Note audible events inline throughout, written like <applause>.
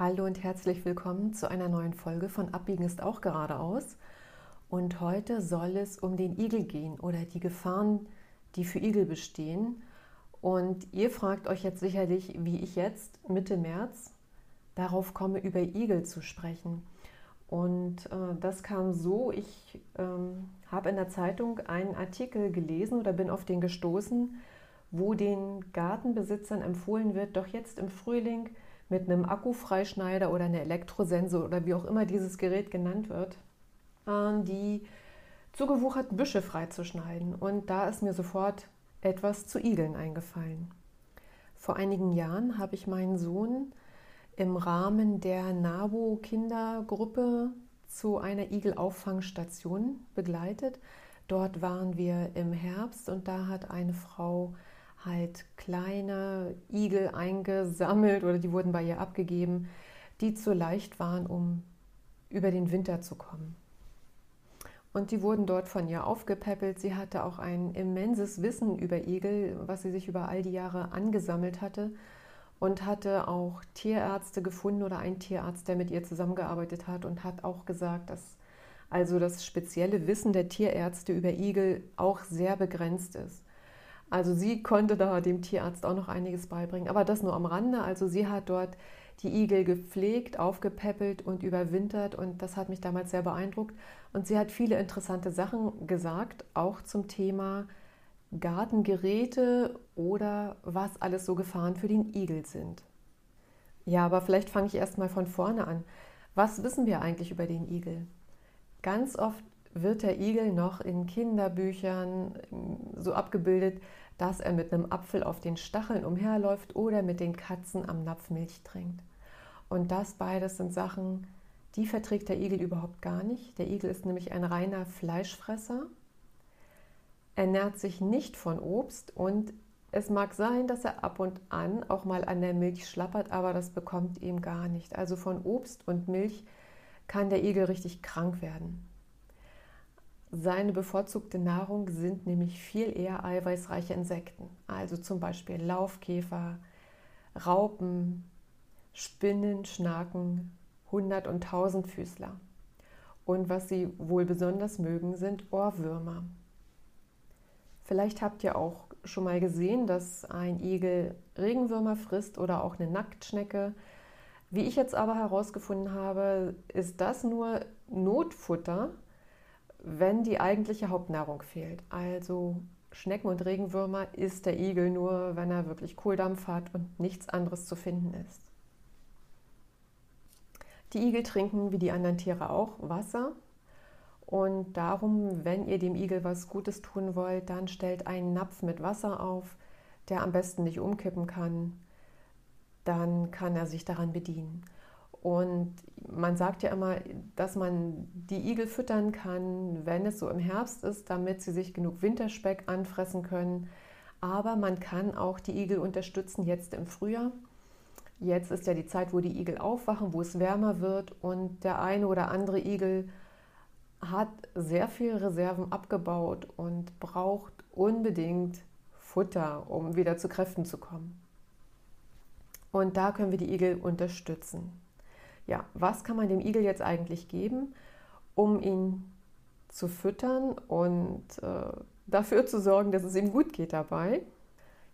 Hallo und herzlich willkommen zu einer neuen Folge von Abbiegen ist auch geradeaus. Und heute soll es um den Igel gehen oder die Gefahren, die für Igel bestehen. Und ihr fragt euch jetzt sicherlich, wie ich jetzt Mitte März darauf komme, über Igel zu sprechen. Und äh, das kam so, ich ähm, habe in der Zeitung einen Artikel gelesen oder bin auf den gestoßen, wo den Gartenbesitzern empfohlen wird, doch jetzt im Frühling mit einem Akkufreischneider oder einer Elektrosense oder wie auch immer dieses Gerät genannt wird, äh, die zugewucherten Büsche freizuschneiden. Und da ist mir sofort etwas zu Igeln eingefallen. Vor einigen Jahren habe ich meinen Sohn im Rahmen der NABU-Kindergruppe zu einer Igelauffangstation begleitet. Dort waren wir im Herbst und da hat eine Frau halt kleine Igel eingesammelt oder die wurden bei ihr abgegeben, die zu leicht waren, um über den Winter zu kommen. Und die wurden dort von ihr aufgepäppelt. Sie hatte auch ein immenses Wissen über Igel, was sie sich über all die Jahre angesammelt hatte und hatte auch Tierärzte gefunden oder einen Tierarzt, der mit ihr zusammengearbeitet hat und hat auch gesagt, dass also das spezielle Wissen der Tierärzte über Igel auch sehr begrenzt ist. Also sie konnte da dem Tierarzt auch noch einiges beibringen, aber das nur am Rande. Also sie hat dort die Igel gepflegt, aufgepäppelt und überwintert und das hat mich damals sehr beeindruckt. Und sie hat viele interessante Sachen gesagt, auch zum Thema Gartengeräte oder was alles so Gefahren für den Igel sind. Ja, aber vielleicht fange ich erstmal von vorne an. Was wissen wir eigentlich über den Igel? Ganz oft wird der Igel noch in Kinderbüchern so abgebildet, dass er mit einem Apfel auf den Stacheln umherläuft oder mit den Katzen am Napf Milch trinkt. Und das beides sind Sachen, die verträgt der Igel überhaupt gar nicht. Der Igel ist nämlich ein reiner Fleischfresser, ernährt sich nicht von Obst und es mag sein, dass er ab und an auch mal an der Milch schlappert, aber das bekommt ihm gar nicht. Also von Obst und Milch kann der Igel richtig krank werden. Seine bevorzugte Nahrung sind nämlich viel eher eiweißreiche Insekten, also zum Beispiel Laufkäfer, Raupen, Spinnen, Schnaken, Hundert- und Tausendfüßler. Und was sie wohl besonders mögen, sind Ohrwürmer. Vielleicht habt ihr auch schon mal gesehen, dass ein Igel Regenwürmer frisst oder auch eine Nacktschnecke. Wie ich jetzt aber herausgefunden habe, ist das nur Notfutter, wenn die eigentliche Hauptnahrung fehlt. Also Schnecken und Regenwürmer isst der Igel nur, wenn er wirklich Kohldampf hat und nichts anderes zu finden ist. Die Igel trinken wie die anderen Tiere auch Wasser. Und darum, wenn ihr dem Igel was Gutes tun wollt, dann stellt einen Napf mit Wasser auf, der am besten nicht umkippen kann. Dann kann er sich daran bedienen. Und man sagt ja immer, dass man die Igel füttern kann, wenn es so im Herbst ist, damit sie sich genug Winterspeck anfressen können. Aber man kann auch die Igel unterstützen jetzt im Frühjahr. Jetzt ist ja die Zeit, wo die Igel aufwachen, wo es wärmer wird und der eine oder andere Igel hat sehr viel Reserven abgebaut und braucht unbedingt Futter, um wieder zu Kräften zu kommen. Und da können wir die Igel unterstützen ja, was kann man dem Igel jetzt eigentlich geben, um ihn zu füttern und äh, dafür zu sorgen, dass es ihm gut geht dabei?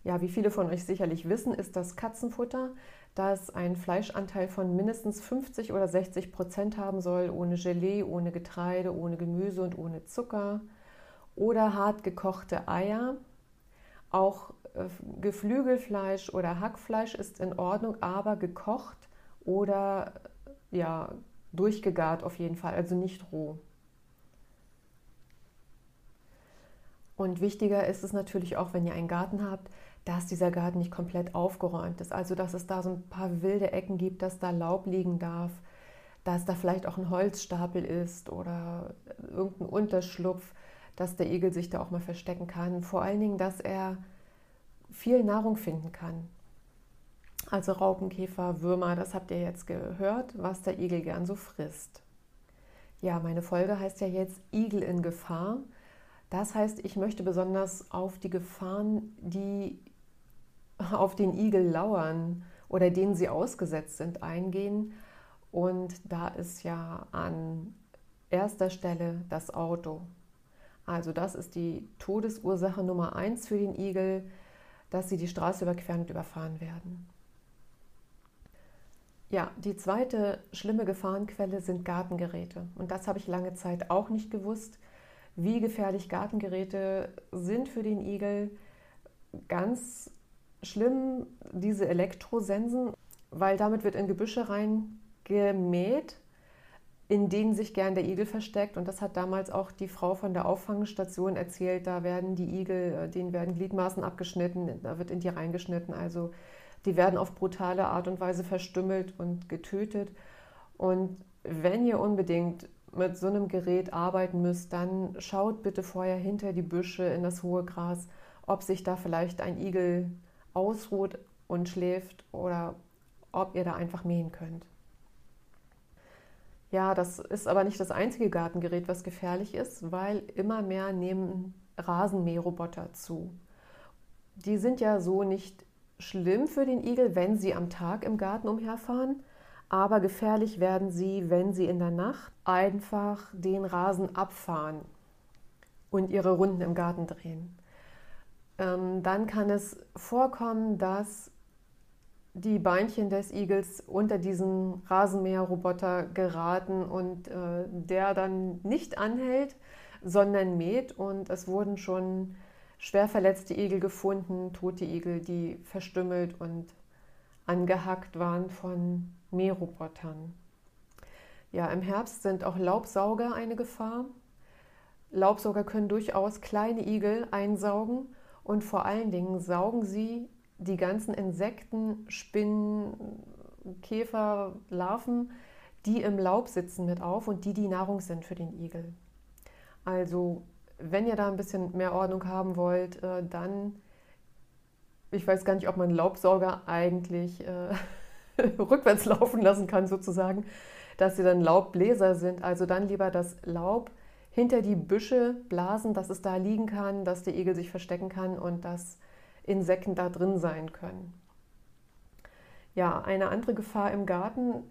Ja, wie viele von euch sicherlich wissen, ist das Katzenfutter, das einen Fleischanteil von mindestens 50 oder 60 Prozent haben soll, ohne Gelee, ohne Getreide, ohne Gemüse und ohne Zucker. Oder hart gekochte Eier. Auch äh, Geflügelfleisch oder Hackfleisch ist in Ordnung, aber gekocht oder ja, durchgegart auf jeden Fall, also nicht roh. Und wichtiger ist es natürlich auch, wenn ihr einen Garten habt, dass dieser Garten nicht komplett aufgeräumt ist. Also, dass es da so ein paar wilde Ecken gibt, dass da Laub liegen darf, dass da vielleicht auch ein Holzstapel ist oder irgendein Unterschlupf, dass der Igel sich da auch mal verstecken kann. Vor allen Dingen, dass er viel Nahrung finden kann. Also Raupenkäfer, Würmer, das habt ihr jetzt gehört, was der Igel gern so frisst. Ja, meine Folge heißt ja jetzt Igel in Gefahr. Das heißt, ich möchte besonders auf die Gefahren, die auf den Igel lauern oder denen sie ausgesetzt sind, eingehen. Und da ist ja an erster Stelle das Auto. Also das ist die Todesursache Nummer eins für den Igel, dass sie die Straße überqueren und überfahren werden. Ja, die zweite schlimme Gefahrenquelle sind Gartengeräte. Und das habe ich lange Zeit auch nicht gewusst, wie gefährlich Gartengeräte sind für den Igel. Ganz schlimm diese Elektrosensen, weil damit wird in Gebüsche reingemäht, in denen sich gern der Igel versteckt. Und das hat damals auch die Frau von der Auffangstation erzählt. Da werden die Igel, äh, denen werden Gliedmaßen abgeschnitten, da wird in die reingeschnitten. Also die werden auf brutale Art und Weise verstümmelt und getötet. Und wenn ihr unbedingt mit so einem Gerät arbeiten müsst, dann schaut bitte vorher hinter die Büsche in das hohe Gras, ob sich da vielleicht ein Igel ausruht und schläft oder ob ihr da einfach mähen könnt. Ja, das ist aber nicht das einzige Gartengerät, was gefährlich ist, weil immer mehr nehmen Rasenmäherroboter zu. Die sind ja so nicht schlimm für den Igel, wenn sie am Tag im Garten umherfahren, aber gefährlich werden sie, wenn sie in der Nacht einfach den Rasen abfahren und ihre Runden im Garten drehen. Ähm, dann kann es vorkommen, dass die Beinchen des Igels unter diesen Rasenmäherroboter geraten und äh, der dann nicht anhält, sondern mäht. Und es wurden schon schwer verletzte Igel gefunden, tote Igel, die verstümmelt und angehackt waren von Mährobotern. Ja, im Herbst sind auch Laubsauger eine Gefahr. Laubsauger können durchaus kleine Igel einsaugen und vor allen Dingen saugen sie die ganzen Insekten, Spinnen, Käfer, Larven, die im Laub sitzen mit auf und die die Nahrung sind für den Igel. Also wenn ihr da ein bisschen mehr Ordnung haben wollt, äh, dann, ich weiß gar nicht, ob man Laubsauger eigentlich äh, <laughs> rückwärts laufen lassen kann, sozusagen, dass sie dann Laubbläser sind. Also dann lieber das Laub hinter die Büsche blasen, dass es da liegen kann, dass der Igel sich verstecken kann und dass Insekten da drin sein können. Ja, eine andere Gefahr im Garten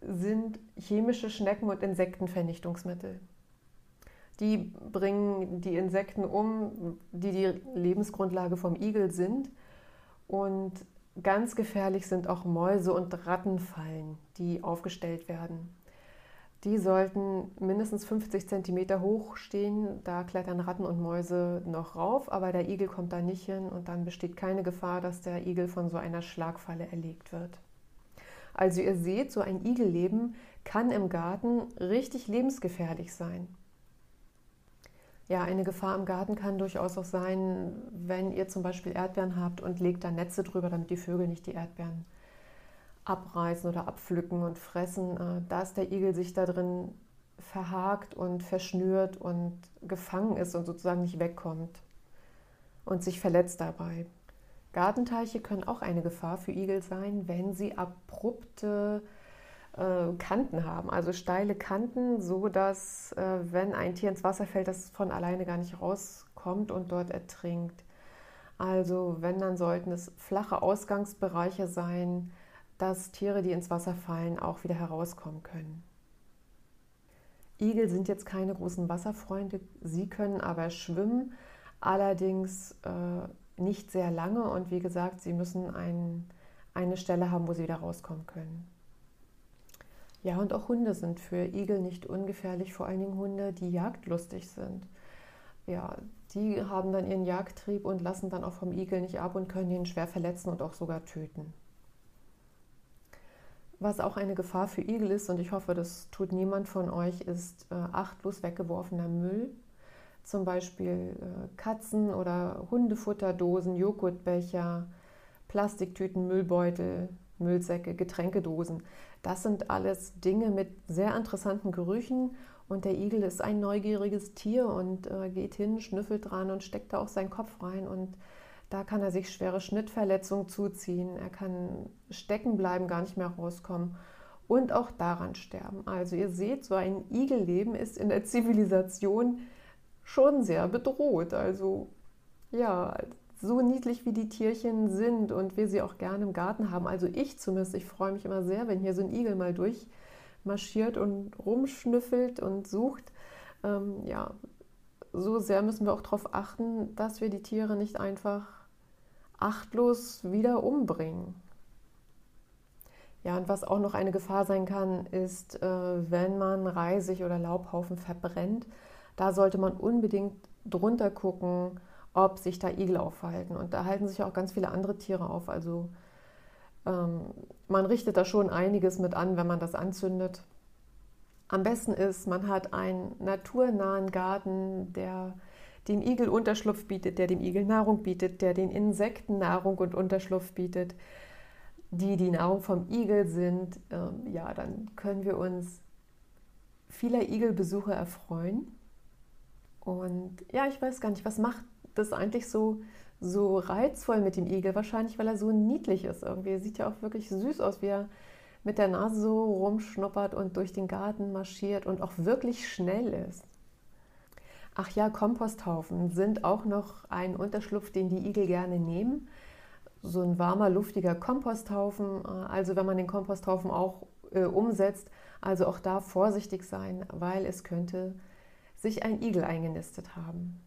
sind chemische Schnecken- und Insektenvernichtungsmittel. Die bringen die Insekten um, die die Lebensgrundlage vom Igel sind. Und ganz gefährlich sind auch Mäuse- und Rattenfallen, die aufgestellt werden. Die sollten mindestens 50 cm hoch stehen. Da klettern Ratten und Mäuse noch rauf, aber der Igel kommt da nicht hin und dann besteht keine Gefahr, dass der Igel von so einer Schlagfalle erlegt wird. Also ihr seht, so ein Igelleben kann im Garten richtig lebensgefährlich sein. Ja, eine Gefahr im Garten kann durchaus auch sein, wenn ihr zum Beispiel Erdbeeren habt und legt da Netze drüber, damit die Vögel nicht die Erdbeeren abreißen oder abpflücken und fressen, äh, dass der Igel sich da drin verhakt und verschnürt und gefangen ist und sozusagen nicht wegkommt und sich verletzt dabei. Gartenteiche können auch eine Gefahr für Igel sein, wenn sie abrupte äh, Kanten haben, also steile Kanten, so dass äh, wenn ein Tier ins Wasser fällt, das von alleine gar nicht rauskommt und dort ertrinkt. Also wenn, dann sollten es flache Ausgangsbereiche sein, dass Tiere, die ins Wasser fallen, auch wieder herauskommen können. Igel sind jetzt keine großen Wasserfreunde, sie können aber schwimmen, allerdings äh, nicht sehr lange und wie gesagt, sie müssen ein, eine Stelle haben, wo sie wieder rauskommen können. Ja, und auch Hunde sind für Igel nicht ungefährlich, vor allen Dingen Hunde, die jagdlustig sind. Ja, die haben dann ihren Jagdtrieb und lassen dann auch vom Igel nicht ab und können ihn schwer verletzen und auch sogar töten. Was auch eine Gefahr für Igel ist, und ich hoffe, das tut niemand von euch, ist äh, achtlos weggeworfener Müll. Zum Beispiel äh, Katzen- oder Hundefutterdosen, Joghurtbecher, Plastiktüten, Müllbeutel, Müllsäcke, Getränkedosen. Das sind alles Dinge mit sehr interessanten Gerüchen und der Igel ist ein neugieriges Tier und äh, geht hin, schnüffelt dran und steckt da auch seinen Kopf rein und da kann er sich schwere Schnittverletzungen zuziehen, er kann stecken bleiben, gar nicht mehr rauskommen und auch daran sterben. Also ihr seht, so ein Igelleben ist in der Zivilisation schon sehr bedroht. Also ja, so niedlich wie die Tierchen sind und wir sie auch gerne im Garten haben. Also ich zumindest, ich freue mich immer sehr, wenn hier so ein Igel mal durchmarschiert und rumschnüffelt und sucht. Ähm, ja, so sehr müssen wir auch darauf achten, dass wir die Tiere nicht einfach achtlos wieder umbringen. Ja, und was auch noch eine Gefahr sein kann, ist, äh, wenn man Reisig oder Laubhaufen verbrennt. Da sollte man unbedingt drunter gucken, ob sich da Igel aufhalten. Und da halten sich auch ganz viele andere Tiere auf. Also ähm, man richtet da schon einiges mit an, wenn man das anzündet. Am besten ist, man hat einen naturnahen Garten, der dem Igel Unterschlupf bietet, der dem Igel Nahrung bietet, der den Insekten Nahrung und Unterschlupf bietet, die die Nahrung vom Igel sind. Ähm, ja, dann können wir uns vieler Igelbesuche erfreuen. Und ja, ich weiß gar nicht, was macht das eigentlich so, so reizvoll mit dem Igel? Wahrscheinlich, weil er so niedlich ist irgendwie. Er sieht ja auch wirklich süß aus, wie er mit der Nase so rumschnuppert und durch den Garten marschiert und auch wirklich schnell ist. Ach ja, Komposthaufen sind auch noch ein Unterschlupf, den die Igel gerne nehmen. So ein warmer, luftiger Komposthaufen. Also wenn man den Komposthaufen auch äh, umsetzt, also auch da vorsichtig sein, weil es könnte sich ein Igel eingenistet haben.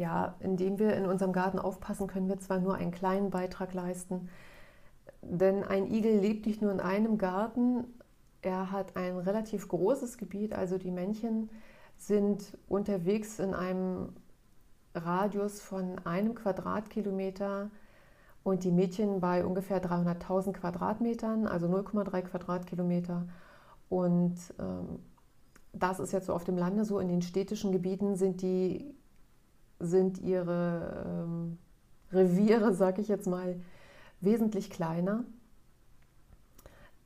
Ja, indem wir in unserem Garten aufpassen, können wir zwar nur einen kleinen Beitrag leisten, denn ein Igel lebt nicht nur in einem Garten, er hat ein relativ großes Gebiet, also die Männchen sind unterwegs in einem Radius von einem Quadratkilometer und die Mädchen bei ungefähr 300.000 Quadratmetern, also 0,3 Quadratkilometer. Und ähm, das ist jetzt so auf dem Lande so. In den städtischen Gebieten sind, die, sind ihre ähm, Reviere, sag ich jetzt mal, wesentlich kleiner.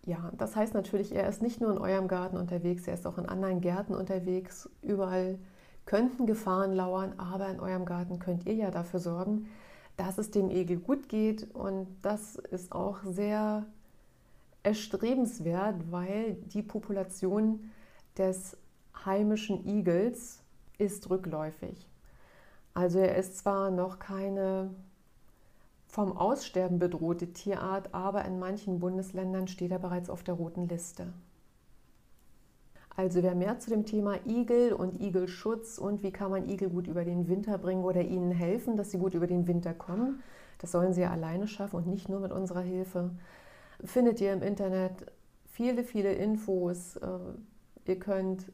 Ja, das heißt natürlich, er ist nicht nur in eurem Garten unterwegs, er ist auch in anderen Gärten unterwegs. Überall könnten Gefahren lauern, aber in eurem Garten könnt ihr ja dafür sorgen, dass es dem Egel gut geht. Und das ist auch sehr erstrebenswert, weil die Population des heimischen Igels ist rückläufig. Also er ist zwar noch keine vom Aussterben bedrohte Tierart, aber in manchen Bundesländern steht er bereits auf der roten Liste. Also wer mehr zu dem Thema Igel und Igelschutz und wie kann man Igel gut über den Winter bringen oder ihnen helfen, dass sie gut über den Winter kommen, das sollen sie ja alleine schaffen und nicht nur mit unserer Hilfe, findet ihr im Internet viele, viele Infos. Äh, ihr könnt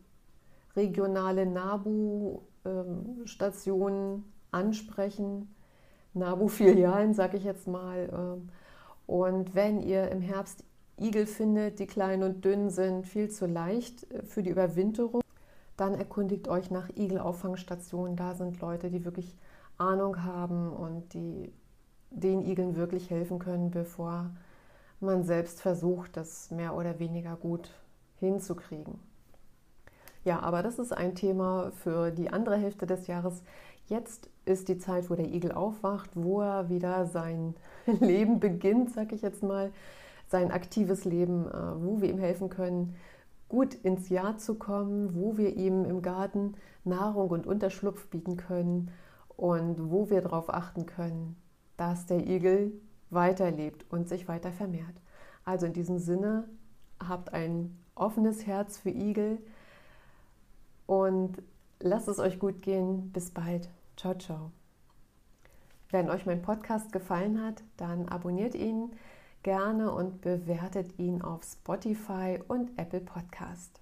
regionale NABU-Stationen ähm, ansprechen NABU-Filialen, sage ich jetzt mal. Ähm, und wenn ihr im Herbst Igel findet, die klein und dünn sind, viel zu leicht äh, für die Überwinterung, dann erkundigt euch nach Igelauffangstationen. Da sind Leute, die wirklich Ahnung haben und die den Igeln wirklich helfen können, bevor man selbst versucht, das mehr oder weniger gut hinzukriegen. Ja, aber das ist ein Thema für die andere Hälfte des Jahres. Jetzt ist die Zeit, wo der Igel aufwacht, wo er wieder sein <laughs> Leben beginnt, sag ich jetzt mal, sein aktives Leben, äh, wo wir ihm helfen können, gut ins Jahr zu kommen, wo wir ihm im Garten Nahrung und Unterschlupf bieten können und wo wir darauf achten können, dass der Igel weiterlebt und sich weiter vermehrt. Also in diesem Sinne, habt ein offenes Herz für Igel und lasst es euch gut gehen. Bis bald. Ciao, ciao. Wenn euch mein Podcast gefallen hat, dann abonniert ihn gerne und bewertet ihn auf Spotify und Apple Podcast.